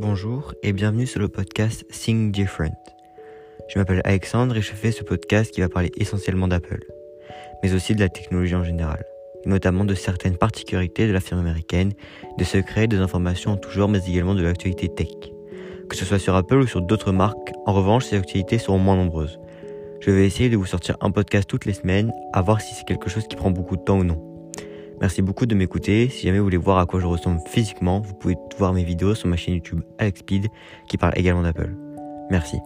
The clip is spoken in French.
Bonjour et bienvenue sur le podcast Think Different. Je m'appelle Alexandre et je fais ce podcast qui va parler essentiellement d'Apple, mais aussi de la technologie en général, notamment de certaines particularités de la firme américaine, des secrets, des informations en tout mais également de l'actualité tech. Que ce soit sur Apple ou sur d'autres marques, en revanche, ces actualités seront moins nombreuses. Je vais essayer de vous sortir un podcast toutes les semaines, à voir si c'est quelque chose qui prend beaucoup de temps ou non. Merci beaucoup de m'écouter. Si jamais vous voulez voir à quoi je ressemble physiquement, vous pouvez voir mes vidéos sur ma chaîne YouTube AlexSpeed qui parle également d'Apple. Merci.